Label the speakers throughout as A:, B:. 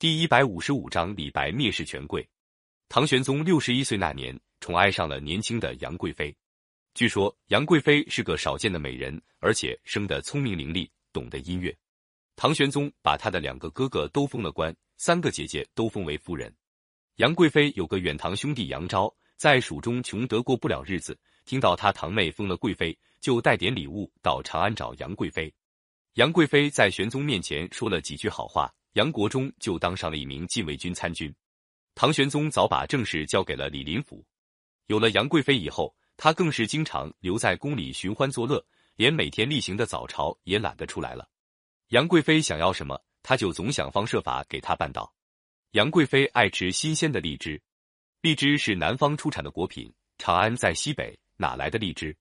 A: 第一百五十五章李白蔑视权贵。唐玄宗六十一岁那年，宠爱上了年轻的杨贵妃。据说杨贵妃是个少见的美人，而且生得聪明伶俐，懂得音乐。唐玄宗把他的两个哥哥都封了官，三个姐姐都封为夫人。杨贵妃有个远堂兄弟杨昭，在蜀中穷得过不了日子，听到他堂妹封了贵妃，就带点礼物到长安找杨贵妃。杨贵妃在玄宗面前说了几句好话。杨国忠就当上了一名禁卫军参军，唐玄宗早把政事交给了李林甫。有了杨贵妃以后，他更是经常留在宫里寻欢作乐，连每天例行的早朝也懒得出来了。杨贵妃想要什么，他就总想方设法给她办到。杨贵妃爱吃新鲜的荔枝，荔枝是南方出产的果品，长安在西北，哪来的荔枝？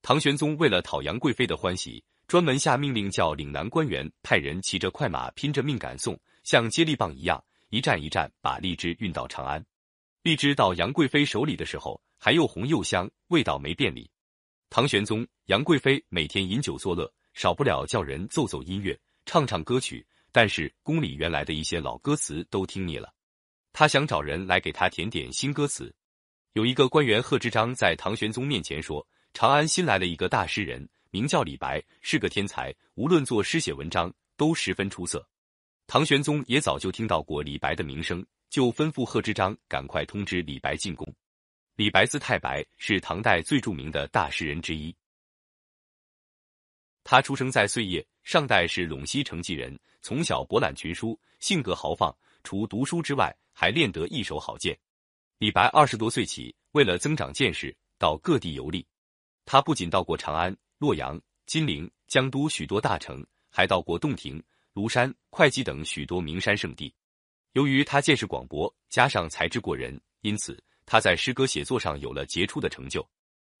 A: 唐玄宗为了讨杨贵妃的欢喜。专门下命令，叫岭南官员派人骑着快马，拼着命赶送，像接力棒一样，一站一站把荔枝运到长安。荔枝到杨贵妃手里的时候，还又红又香，味道没变哩。唐玄宗、杨贵妃每天饮酒作乐，少不了叫人奏奏音乐，唱唱歌曲。但是宫里原来的一些老歌词都听腻了，他想找人来给他填点新歌词。有一个官员贺知章在唐玄宗面前说：“长安新来了一个大诗人。”名叫李白，是个天才，无论作诗写文章都十分出色。唐玄宗也早就听到过李白的名声，就吩咐贺知章赶快通知李白进宫。李白字太白，是唐代最著名的大诗人之一。他出生在碎叶，上代是陇西成纪人，从小博览群书，性格豪放。除读书之外，还练得一手好剑。李白二十多岁起，为了增长见识，到各地游历。他不仅到过长安。洛阳、金陵、江都许多大城，还到过洞庭、庐山、会稽等许多名山圣地。由于他见识广博，加上才智过人，因此他在诗歌写作上有了杰出的成就。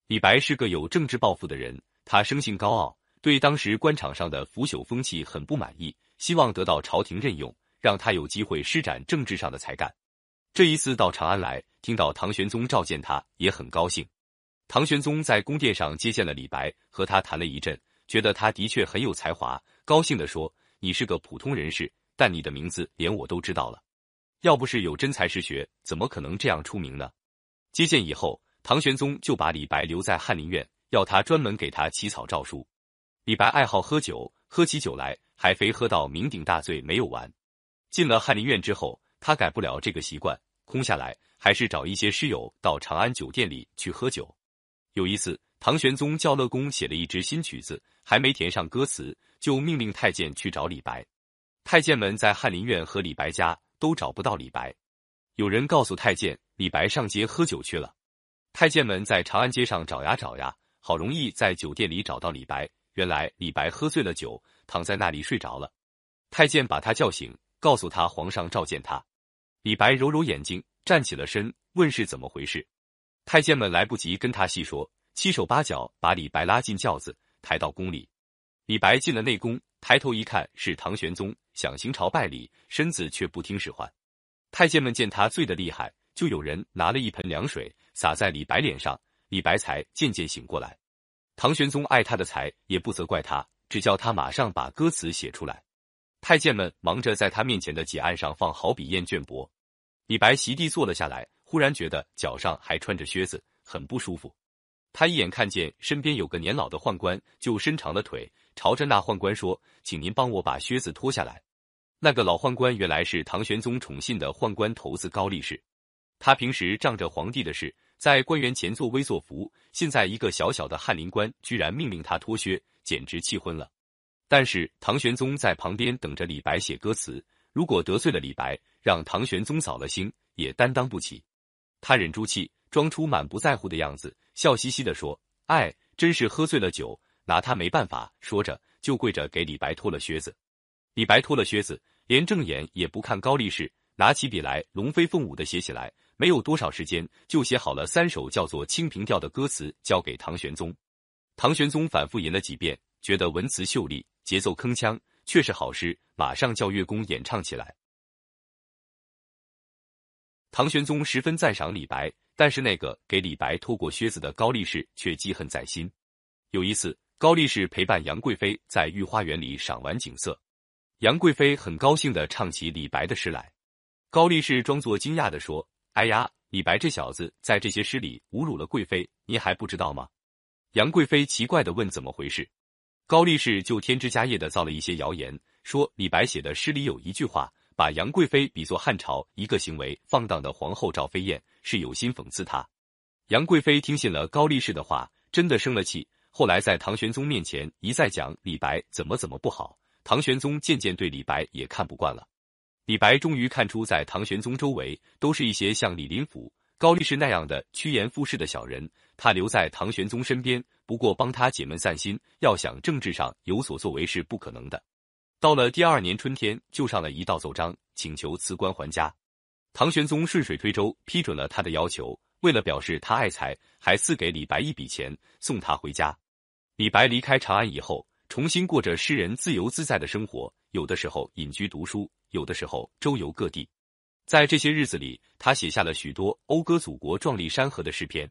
A: 李白是个有政治抱负的人，他生性高傲，对当时官场上的腐朽风气很不满意，希望得到朝廷任用，让他有机会施展政治上的才干。这一次到长安来，听到唐玄宗召见他，也很高兴。唐玄宗在宫殿上接见了李白，和他谈了一阵，觉得他的确很有才华，高兴地说：“你是个普通人士，但你的名字连我都知道了。要不是有真才实学，怎么可能这样出名呢？”接见以后，唐玄宗就把李白留在翰林院，要他专门给他起草诏书。李白爱好喝酒，喝起酒来还非喝到酩酊大醉没有完。进了翰林院之后，他改不了这个习惯，空下来还是找一些诗友到长安酒店里去喝酒。有一次，唐玄宗叫乐工写了一支新曲子，还没填上歌词，就命令太监去找李白。太监们在翰林院和李白家都找不到李白。有人告诉太监，李白上街喝酒去了。太监们在长安街上找呀找呀，好容易在酒店里找到李白。原来李白喝醉了酒，躺在那里睡着了。太监把他叫醒，告诉他皇上召见他。李白揉揉眼睛，站起了身，问是怎么回事。太监们来不及跟他细说，七手八脚把李白拉进轿子，抬到宫里。李白进了内宫，抬头一看是唐玄宗，想行朝拜礼，身子却不听使唤。太监们见他醉得厉害，就有人拿了一盆凉水洒在李白脸上，李白才渐渐醒过来。唐玄宗爱他的才，也不责怪他，只叫他马上把歌词写出来。太监们忙着在他面前的几案上放好笔砚绢帛。李白席地坐了下来。忽然觉得脚上还穿着靴子，很不舒服。他一眼看见身边有个年老的宦官，就伸长了腿，朝着那宦官说：“请您帮我把靴子脱下来。”那个老宦官原来是唐玄宗宠信的宦官头子高力士，他平时仗着皇帝的事，在官员前作威作福，现在一个小小的翰林官居然命令他脱靴，简直气昏了。但是唐玄宗在旁边等着李白写歌词，如果得罪了李白，让唐玄宗扫了兴，也担当不起。他忍住气，装出满不在乎的样子，笑嘻嘻地说：“哎，真是喝醉了酒，拿他没办法。”说着就跪着给李白脱了靴子。李白脱了靴子，连正眼也不看高力士，拿起笔来龙飞凤舞的写起来。没有多少时间，就写好了三首叫做《清平调》的歌词，交给唐玄宗。唐玄宗反复吟了几遍，觉得文词秀丽，节奏铿锵，却是好诗，马上叫乐工演唱起来。唐玄宗十分赞赏李白，但是那个给李白脱过靴子的高力士却记恨在心。有一次，高力士陪伴杨贵妃在御花园里赏玩景色，杨贵妃很高兴地唱起李白的诗来。高力士装作惊讶地说：“哎呀，李白这小子在这些诗里侮辱了贵妃，您还不知道吗？”杨贵妃奇怪地问：“怎么回事？”高力士就添枝加叶地造了一些谣言，说李白写的诗里有一句话，把杨贵妃比作汉朝一个行为放荡的皇后赵飞燕，是有心讽刺她。杨贵妃听信了高力士的话，真的生了气。后来在唐玄宗面前一再讲李白怎么怎么不好，唐玄宗渐渐对李白也看不惯了。李白终于看出，在唐玄宗周围都是一些像李林甫、高力士那样的趋炎附势的小人，他留在唐玄宗身边，不过帮他解闷散心，要想政治上有所作为是不可能的。到了第二年春天，就上了一道奏章，请求辞官还家。唐玄宗顺水推舟批准了他的要求，为了表示他爱才，还赐给李白一笔钱，送他回家。李白离开长安以后，重新过着诗人自由自在的生活，有的时候隐居读书，有的时候周游各地。在这些日子里，他写下了许多讴歌祖国壮丽山河的诗篇。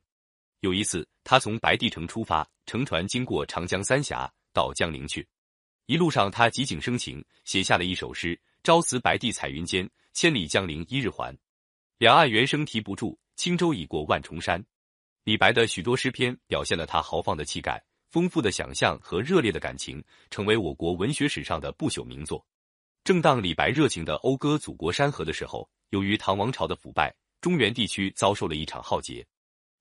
A: 有一次，他从白帝城出发，乘船经过长江三峡，到江陵去。一路上，他极景生情，写下了一首诗：“朝辞白帝彩云间，千里江陵一日还。两岸猿声啼不住，轻舟已过万重山。”李白的许多诗篇表现了他豪放的气概。丰富的想象和热烈的感情，成为我国文学史上的不朽名作。正当李白热情的讴歌祖国山河的时候，由于唐王朝的腐败，中原地区遭受了一场浩劫。